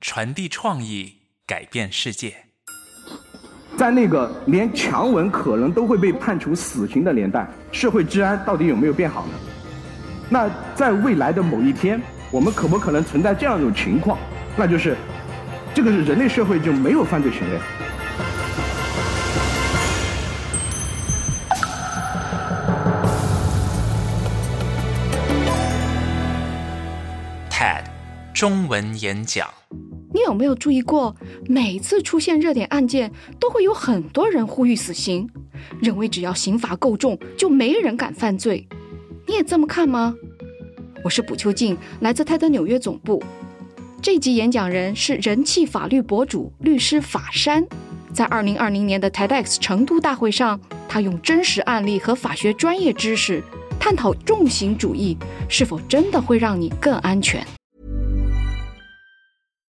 传递创意，改变世界。在那个连强吻可能都会被判处死刑的年代，社会治安到底有没有变好呢？那在未来的某一天，我们可不可能存在这样一种情况，那就是这个是人类社会就没有犯罪行为？TED 中文演讲，你有没有注意过，每次出现热点案件，都会有很多人呼吁死刑，认为只要刑罚够重，就没人敢犯罪。你也这么看吗？我是卜秋静，来自泰德纽约总部。这集演讲人是人气法律博主律师法山。在二零二零年的 TEDx 成都大会上，他用真实案例和法学专业知识，探讨重刑主义是否真的会让你更安全。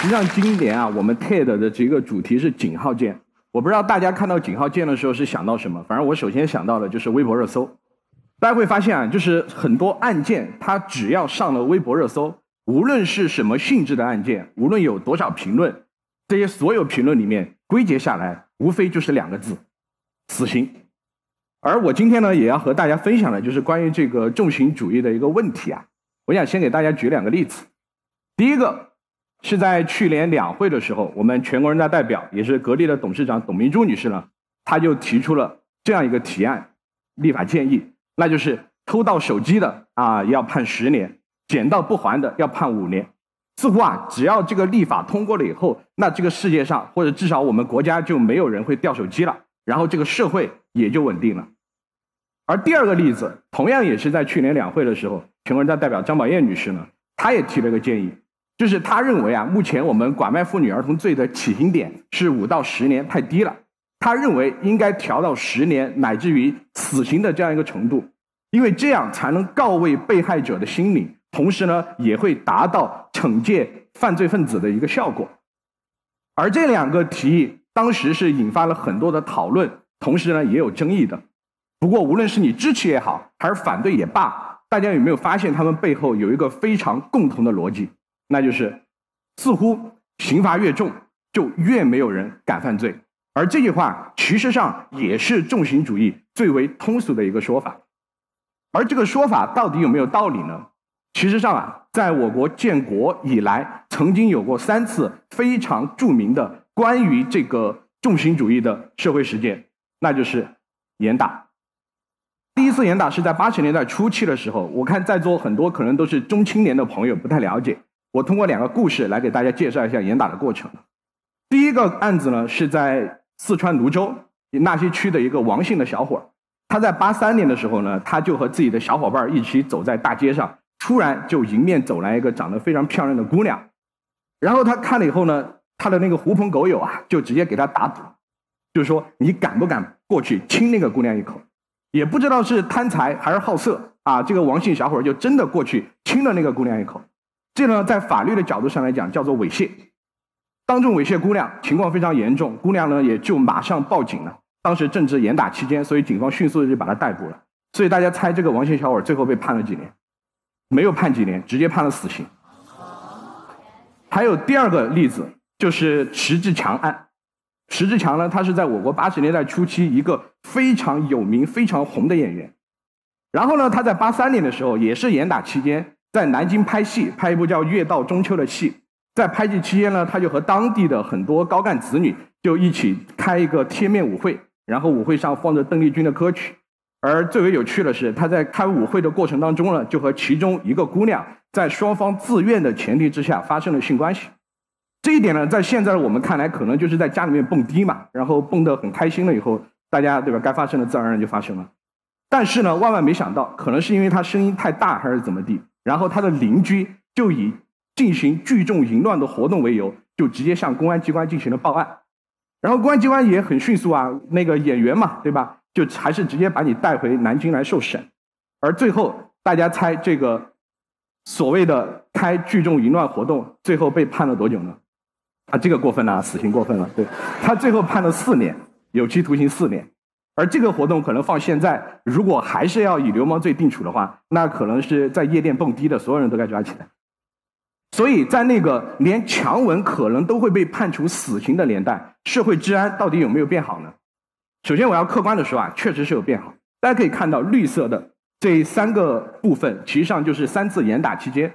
实际上，今年啊，我们 TED 的这个主题是井号键。我不知道大家看到井号键的时候是想到什么，反正我首先想到的就是微博热搜。大家会发现啊，就是很多案件，它只要上了微博热搜，无论是什么性质的案件，无论有多少评论，这些所有评论里面归结下来，无非就是两个字：死刑。而我今天呢，也要和大家分享的就是关于这个重刑主义的一个问题啊。我想先给大家举两个例子。第一个是在去年两会的时候，我们全国人大代表也是格力的董事长董明珠女士呢，她就提出了这样一个提案立法建议，那就是偷盗手机的啊要判十年，捡到不还的要判五年。似乎啊，只要这个立法通过了以后，那这个世界上或者至少我们国家就没有人会掉手机了，然后这个社会也就稳定了。而第二个例子，同样也是在去年两会的时候，全国人大代表张宝燕女士呢，她也提了个建议，就是他认为啊，目前我们拐卖妇女儿童罪的起刑点是五到十年，太低了。他认为应该调到十年，乃至于死刑的这样一个程度，因为这样才能告慰被害者的心理，同时呢，也会达到惩戒犯罪分子的一个效果。而这两个提议当时是引发了很多的讨论，同时呢，也有争议的。不过，无论是你支持也好，还是反对也罢，大家有没有发现他们背后有一个非常共同的逻辑？那就是，似乎刑罚越重，就越没有人敢犯罪。而这句话，其实上也是重刑主义最为通俗的一个说法。而这个说法到底有没有道理呢？其实上啊，在我国建国以来，曾经有过三次非常著名的关于这个重刑主义的社会事件，那就是严打。第一次严打是在八十年代初期的时候，我看在座很多可能都是中青年的朋友不太了解，我通过两个故事来给大家介绍一下严打的过程。第一个案子呢是在四川泸州纳西区的一个王姓的小伙他在八三年的时候呢，他就和自己的小伙伴一起走在大街上，突然就迎面走来一个长得非常漂亮的姑娘，然后他看了以后呢，他的那个狐朋狗友啊，就直接给他打赌，就说你敢不敢过去亲那个姑娘一口？也不知道是贪财还是好色啊，这个王姓小伙就真的过去亲了那个姑娘一口，这呢在法律的角度上来讲叫做猥亵，当众猥亵姑娘，情况非常严重，姑娘呢也就马上报警了。当时正值严打期间，所以警方迅速的就把他逮捕了。所以大家猜这个王姓小伙最后被判了几年？没有判几年，直接判了死刑。还有第二个例子就是石志强案。石志强呢，他是在我国八十年代初期一个非常有名、非常红的演员。然后呢，他在八三年的时候，也是严打期间，在南京拍戏，拍一部叫《月到中秋》的戏。在拍戏期间呢，他就和当地的很多高干子女就一起开一个贴面舞会，然后舞会上放着邓丽君的歌曲。而最为有趣的是，他在开舞会的过程当中呢，就和其中一个姑娘在双方自愿的前提之下发生了性关系。这一点呢，在现在的我们看来，可能就是在家里面蹦迪嘛，然后蹦得很开心了以后，大家对吧？该发生的自然而然就发生了。但是呢，万万没想到，可能是因为他声音太大还是怎么地，然后他的邻居就以进行聚众淫乱的活动为由，就直接向公安机关进行了报案。然后公安机关也很迅速啊，那个演员嘛，对吧？就还是直接把你带回南京来受审，而最后大家猜这个所谓的开聚众淫乱活动，最后被判了多久呢？啊，这个过分了，死刑过分了。对他最后判了四年，有期徒刑四年。而这个活动可能放现在，如果还是要以流氓罪定处的话，那可能是在夜店蹦迪的所有人都该抓起来。所以在那个连强吻可能都会被判处死刑的年代，社会治安到底有没有变好呢？首先，我要客观的说啊，确实是有变好。大家可以看到，绿色的这三个部分，实际上就是三次严打期间，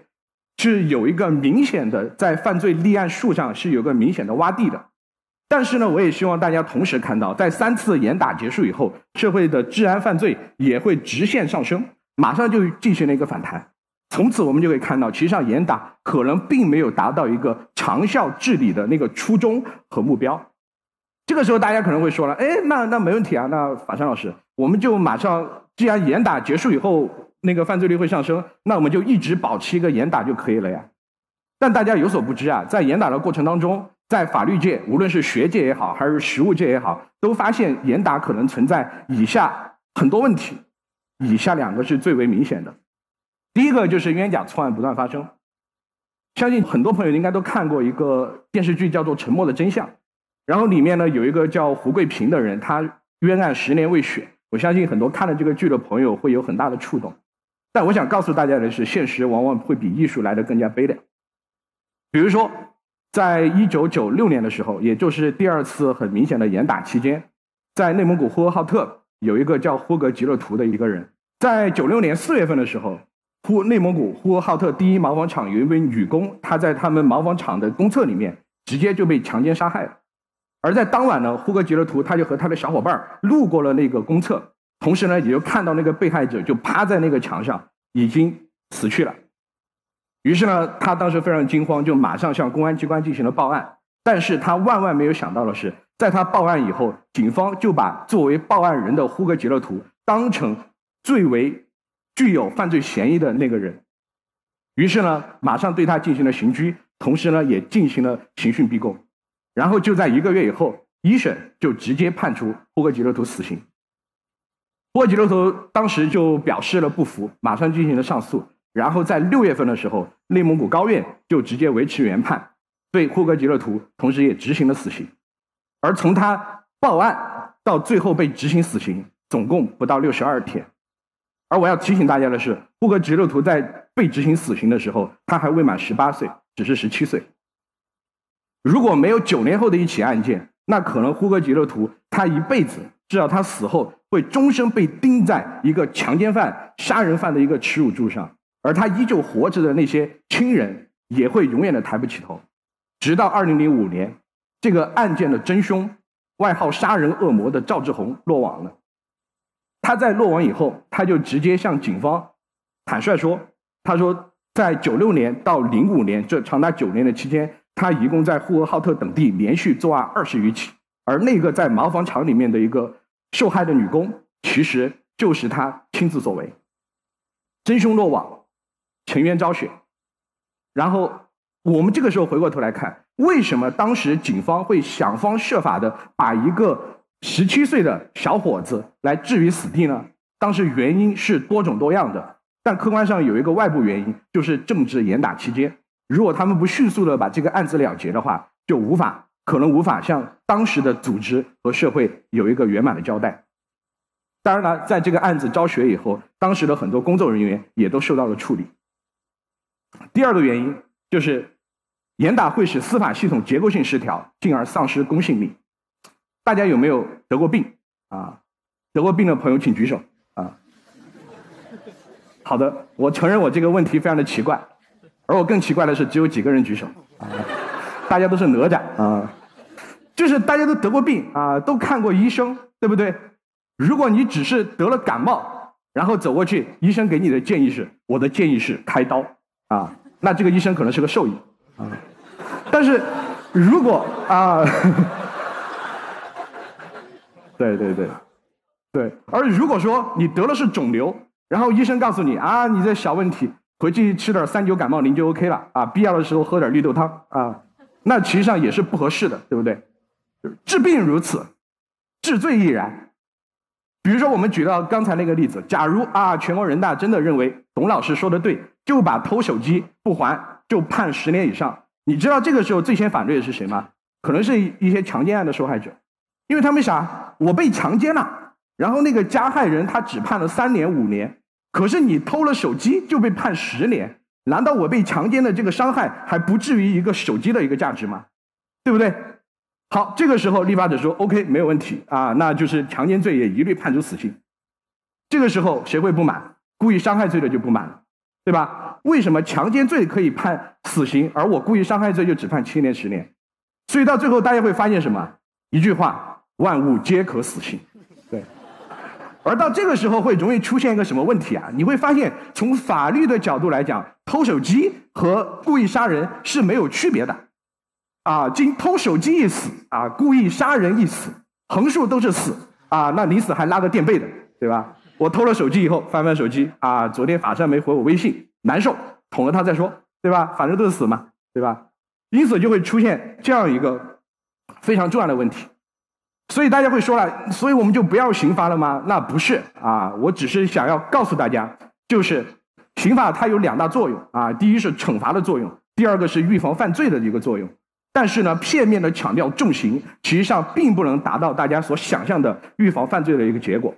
是有一个明显的在犯罪立案数上是有个明显的洼地的。但是呢，我也希望大家同时看到，在三次严打结束以后，社会的治安犯罪也会直线上升，马上就进行了一个反弹。从此，我们就可以看到，其实上严打可能并没有达到一个长效治理的那个初衷和目标。这个时候，大家可能会说了：“哎，那那没问题啊，那法山老师，我们就马上，既然严打结束以后，那个犯罪率会上升，那我们就一直保持一个严打就可以了呀。”但大家有所不知啊，在严打的过程当中，在法律界，无论是学界也好，还是实务界也好，都发现严打可能存在以下很多问题，以下两个是最为明显的。第一个就是冤假错案不断发生，相信很多朋友应该都看过一个电视剧，叫做《沉默的真相》。然后里面呢有一个叫胡桂平的人，他冤案十年未雪。我相信很多看了这个剧的朋友会有很大的触动。但我想告诉大家的是，现实往往会比艺术来的更加悲凉。比如说，在一九九六年的时候，也就是第二次很明显的严打期间，在内蒙古呼和浩特有一个叫呼格吉勒图的一个人，在九六年四月份的时候，呼内蒙古呼和浩特第一毛纺厂有一位女工，她在他们毛纺厂的公厕里面直接就被强奸杀害了。而在当晚呢，呼格吉勒图他就和他的小伙伴路过了那个公厕，同时呢，也就看到那个被害者就趴在那个墙上，已经死去了。于是呢，他当时非常惊慌，就马上向公安机关进行了报案。但是他万万没有想到的是，在他报案以后，警方就把作为报案人的呼格吉勒图当成最为具有犯罪嫌疑的那个人。于是呢，马上对他进行了刑拘，同时呢，也进行了刑讯逼供。然后就在一个月以后，一审就直接判处呼格吉勒图死刑。呼格吉勒图当时就表示了不服，马上进行了上诉。然后在六月份的时候，内蒙古高院就直接维持原判，对呼格吉勒图同时也执行了死刑。而从他报案到最后被执行死刑，总共不到六十二天。而我要提醒大家的是，呼格吉勒图在被执行死刑的时候，他还未满十八岁，只是十七岁。如果没有九年后的一起案件，那可能呼格吉勒图他一辈子，至少他死后会终身被钉在一个强奸犯、杀人犯的一个耻辱柱上，而他依旧活着的那些亲人也会永远的抬不起头。直到二零零五年，这个案件的真凶，外号“杀人恶魔”的赵志红落网了。他在落网以后，他就直接向警方坦率说：“他说，在九六年到零五年这长达九年的期间。”他一共在呼和浩特等地连续作案二十余起，而那个在毛纺厂里面的一个受害的女工，其实就是他亲自所为。真凶落网，沉冤昭雪。然后我们这个时候回过头来看，为什么当时警方会想方设法的把一个十七岁的小伙子来置于死地呢？当时原因是多种多样的，但客观上有一个外部原因，就是政治严打期间。如果他们不迅速的把这个案子了结的话，就无法可能无法向当时的组织和社会有一个圆满的交代。当然了，在这个案子昭雪以后，当时的很多工作人员也都受到了处理。第二个原因就是严打会使司法系统结构性失调，进而丧失公信力。大家有没有得过病啊？得过病的朋友请举手啊。好的，我承认我这个问题非常的奇怪，而我更奇怪的是，只有几个人举手啊，大家都是哪吒啊，就是大家都得过病啊，都看过医生，对不对？如果你只是得了感冒，然后走过去，医生给你的建议是，我的建议是开刀啊，那这个医生可能是个兽医啊，但是如果啊，对对对。对，而如果说你得了是肿瘤，然后医生告诉你啊，你这小问题，回去吃点三九感冒灵就 OK 了啊，必要的时候喝点绿豆汤啊，那其实上也是不合适的，对不对？治病如此，治罪亦然。比如说我们举到刚才那个例子，假如啊，全国人大真的认为董老师说的对，就把偷手机不还就判十年以上，你知道这个时候最先反对的是谁吗？可能是一些强奸案的受害者，因为他们想，我被强奸了。然后那个加害人他只判了三年五年，可是你偷了手机就被判十年，难道我被强奸的这个伤害还不至于一个手机的一个价值吗？对不对？好，这个时候立法者说 OK 没有问题啊，那就是强奸罪也一律判处死刑。这个时候谁会不满？故意伤害罪的就不满了，对吧？为什么强奸罪可以判死刑，而我故意伤害罪就只判七年十年？所以到最后大家会发现什么？一句话：万物皆可死刑。对而到这个时候会容易出现一个什么问题啊？你会发现，从法律的角度来讲，偷手机和故意杀人是没有区别的，啊，经偷手机一死啊，故意杀人一死，横竖都是死啊，那你死还拉个垫背的，对吧？我偷了手机以后翻翻手机啊，昨天法善没回我微信，难受，捅了他再说，对吧？反正都是死嘛，对吧？因此就会出现这样一个非常重要的问题。所以大家会说了，所以我们就不要刑罚了吗？那不是啊，我只是想要告诉大家，就是刑法它有两大作用啊，第一是惩罚的作用，第二个是预防犯罪的一个作用。但是呢，片面的强调重刑，实际上并不能达到大家所想象的预防犯罪的一个结果。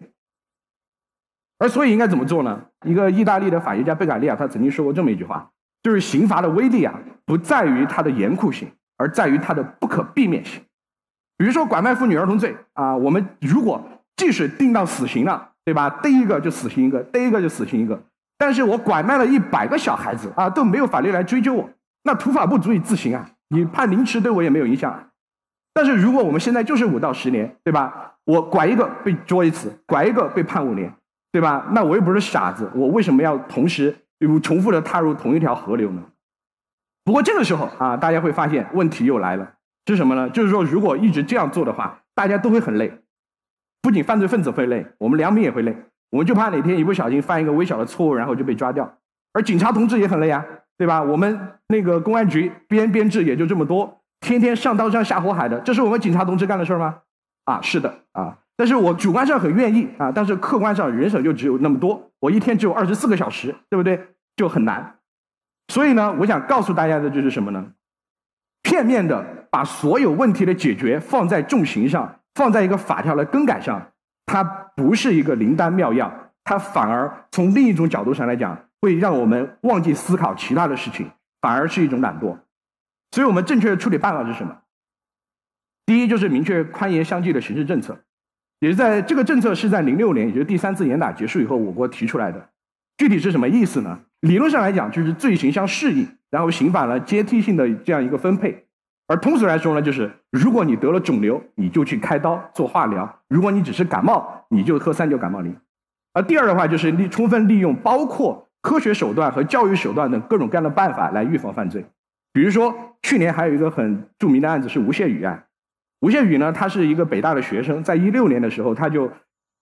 而所以应该怎么做呢？一个意大利的法学家贝卡利亚他曾经说过这么一句话，就是刑罚的威力啊，不在于它的严酷性，而在于它的不可避免性。比如说拐卖妇女儿童罪啊，我们如果即使定到死刑了，对吧？逮一个就死刑一个，逮一个就死刑一个。但是我拐卖了一百个小孩子啊，都没有法律来追究我，那土法不足以自行啊，你判凌迟对我也没有影响。但是如果我们现在就是五到十年，对吧？我拐一个被捉一次，拐一个被判五年，对吧？那我又不是傻子，我为什么要同时又重复的踏入同一条河流呢？不过这个时候啊，大家会发现问题又来了。是什么呢？就是说，如果一直这样做的话，大家都会很累，不仅犯罪分子会累，我们良民也会累。我们就怕哪天一不小心犯一个微小的错误，然后就被抓掉。而警察同志也很累啊，对吧？我们那个公安局编编制也就这么多，天天上刀山下火海的，这是我们警察同志干的事儿吗？啊，是的啊。但是我主观上很愿意啊，但是客观上人手就只有那么多，我一天只有二十四个小时，对不对？就很难。所以呢，我想告诉大家的就是什么呢？片面的把所有问题的解决放在重刑上，放在一个法条的更改上，它不是一个灵丹妙药，它反而从另一种角度上来讲，会让我们忘记思考其他的事情，反而是一种懒惰。所以我们正确的处理办法是什么？第一就是明确宽严相济的刑事政策，也是在这个政策是在零六年，也就是第三次严打结束以后，我国提出来的。具体是什么意思呢？理论上来讲，就是罪行相适应。然后刑法呢阶梯性的这样一个分配，而通俗来说呢，就是如果你得了肿瘤，你就去开刀做化疗；如果你只是感冒，你就喝三九感冒灵。而第二的话就是利充分利用包括科学手段和教育手段等各种各样的办法来预防犯罪。比如说去年还有一个很著名的案子是吴谢宇案。吴谢宇呢，他是一个北大的学生，在一六年的时候他就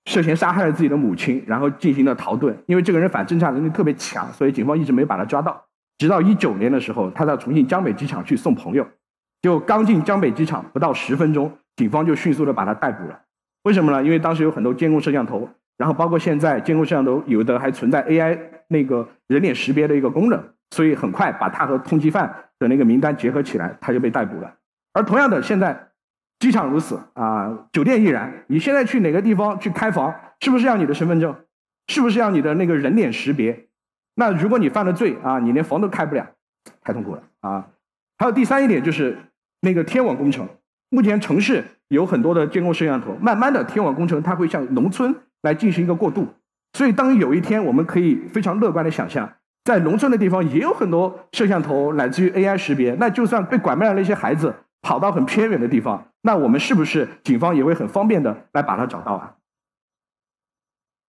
涉嫌杀害了自己的母亲，然后进行了逃遁。因为这个人反侦查能力特别强，所以警方一直没把他抓到。直到一九年的时候，他到重庆江北机场去送朋友，就刚进江北机场不到十分钟，警方就迅速的把他逮捕了。为什么呢？因为当时有很多监控摄像头，然后包括现在监控摄像头有的还存在 AI 那个人脸识别的一个功能，所以很快把他和通缉犯的那个名单结合起来，他就被逮捕了。而同样的，现在机场如此啊，酒店亦然。你现在去哪个地方去开房，是不是要你的身份证？是不是要你的那个人脸识别？那如果你犯了罪啊，你连房都开不了，太痛苦了啊！还有第三一点就是那个天网工程，目前城市有很多的监控摄像头，慢慢的天网工程它会向农村来进行一个过渡，所以当有一天我们可以非常乐观的想象，在农村的地方也有很多摄像头乃至于 AI 识别，那就算被拐卖了那些孩子跑到很偏远的地方，那我们是不是警方也会很方便的来把他找到啊？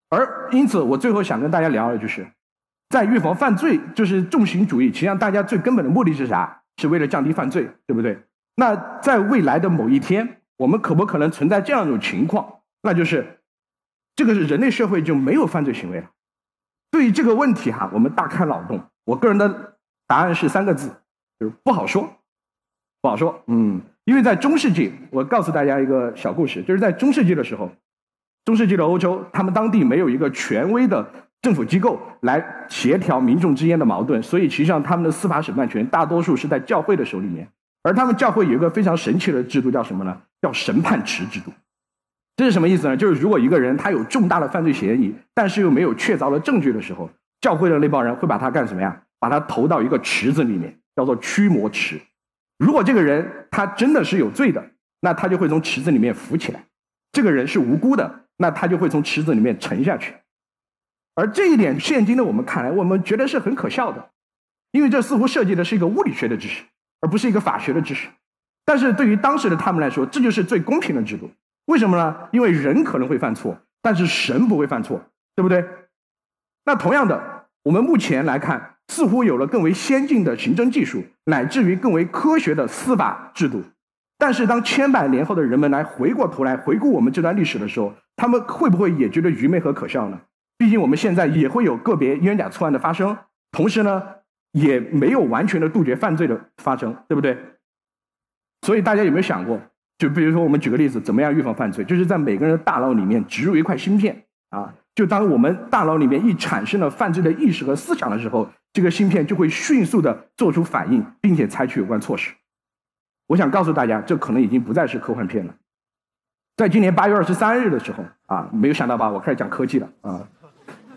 而因此，我最后想跟大家聊的就是，在预防犯罪，就是重刑主义，实际上大家最根本的目的是啥？是为了降低犯罪，对不对？那在未来的某一天，我们可不可能存在这样一种情况？那就是这个是人类社会就没有犯罪行为了。对于这个问题哈，我们大开脑洞。我个人的答案是三个字，就是不好说，不好说。嗯，因为在中世纪，我告诉大家一个小故事，就是在中世纪的时候，中世纪的欧洲，他们当地没有一个权威的政府机构来协调民众之间的矛盾，所以实际上他们的司法审判权大多数是在教会的手里面。而他们教会有一个非常神奇的制度，叫什么呢？叫审判池制度。这是什么意思呢？就是如果一个人他有重大的犯罪嫌疑，但是又没有确凿的证据的时候，教会的那帮人会把他干什么呀？把他投到一个池子里面，叫做驱魔池。如果这个人他真的是有罪的，那他就会从池子里面浮起来；这个人是无辜的，那他就会从池子里面沉下去。而这一点，现今的我们看来，我们觉得是很可笑的，因为这似乎涉及的是一个物理学的知识，而不是一个法学的知识。但是对于当时的他们来说，这就是最公平的制度。为什么呢？因为人可能会犯错，但是神不会犯错，对不对？那同样的，我们目前来看，似乎有了更为先进的刑侦技术，乃至于更为科学的司法制度。但是，当千百年后的人们来回过头来回顾我们这段历史的时候，他们会不会也觉得愚昧和可笑呢？毕竟我们现在也会有个别冤假错案的发生，同时呢，也没有完全的杜绝犯罪的发生，对不对？所以，大家有没有想过？就比如说，我们举个例子，怎么样预防犯罪？就是在每个人的大脑里面植入一块芯片啊。就当我们大脑里面一产生了犯罪的意识和思想的时候，这个芯片就会迅速的做出反应，并且采取有关措施。我想告诉大家，这可能已经不再是科幻片了。在今年八月二十三日的时候啊，没有想到吧？我开始讲科技了啊。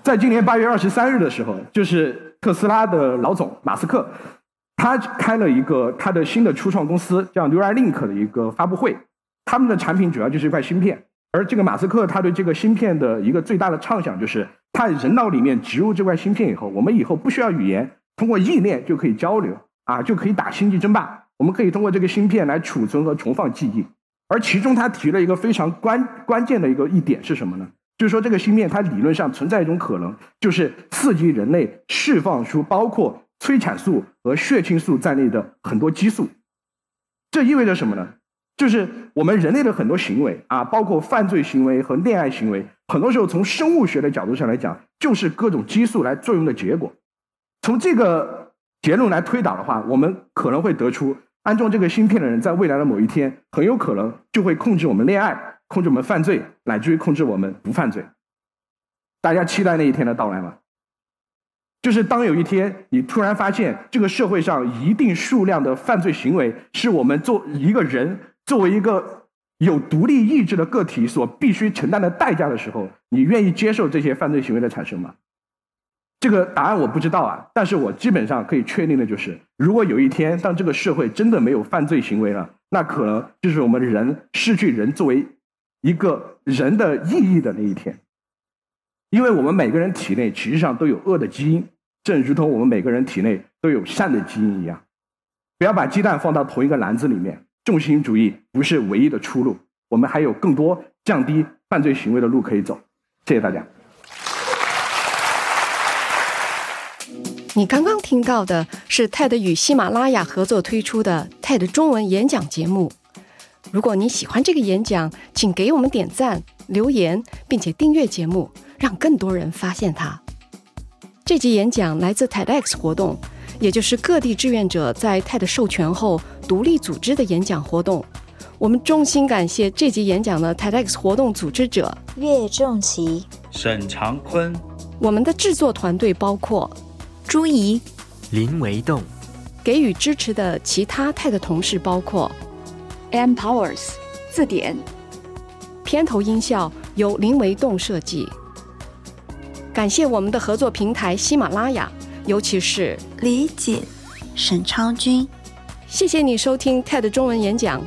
在今年八月二十三日的时候，就是特斯拉的老总马斯克。他开了一个他的新的初创公司叫 Neuralink 的一个发布会，他们的产品主要就是一块芯片，而这个马斯克他对这个芯片的一个最大的畅想就是，他人脑里面植入这块芯片以后，我们以后不需要语言，通过意念就可以交流啊，就可以打星际争霸，我们可以通过这个芯片来储存和重放记忆，而其中他提了一个非常关关键的一个一点是什么呢？就是说这个芯片它理论上存在一种可能，就是刺激人类释放出包括。催产素和血清素在内的很多激素，这意味着什么呢？就是我们人类的很多行为啊，包括犯罪行为和恋爱行为，很多时候从生物学的角度上来讲，就是各种激素来作用的结果。从这个结论来推导的话，我们可能会得出，安装这个芯片的人在未来的某一天，很有可能就会控制我们恋爱，控制我们犯罪，乃至于控制我们不犯罪。大家期待那一天的到来吗？就是当有一天你突然发现这个社会上一定数量的犯罪行为是我们做一个人作为一个有独立意志的个体所必须承担的代价的时候，你愿意接受这些犯罪行为的产生吗？这个答案我不知道啊，但是我基本上可以确定的就是，如果有一天当这个社会真的没有犯罪行为了，那可能就是我们人失去人作为一个人的意义的那一天，因为我们每个人体内其实上都有恶的基因。正如同我们每个人体内都有善的基因一样，不要把鸡蛋放到同一个篮子里面。重心主义不是唯一的出路，我们还有更多降低犯罪行为的路可以走。谢谢大家。你刚刚听到的是 TED 与喜马拉雅合作推出的 TED 中文演讲节目。如果你喜欢这个演讲，请给我们点赞、留言，并且订阅节目，让更多人发现它。这集演讲来自 TEDx 活动，也就是各地志愿者在 TED 授权后独立组织的演讲活动。我们衷心感谢这集演讲的 TEDx 活动组织者岳仲奇、沈长坤。我们的制作团队包括朱怡、林维栋。给予支持的其他 TED 同事包括 M Powers 字典。片头音效由林维栋设计。感谢我们的合作平台喜马拉雅，尤其是李锦、沈昌军。谢谢你收听 TED 中文演讲。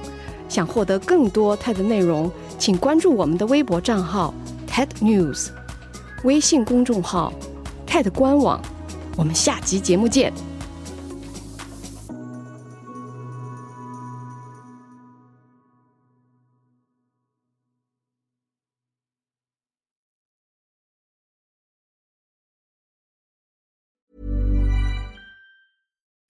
想获得更多 TED 内容，请关注我们的微博账号 TED News。微信公众号 TED 官网。我们下集节目见。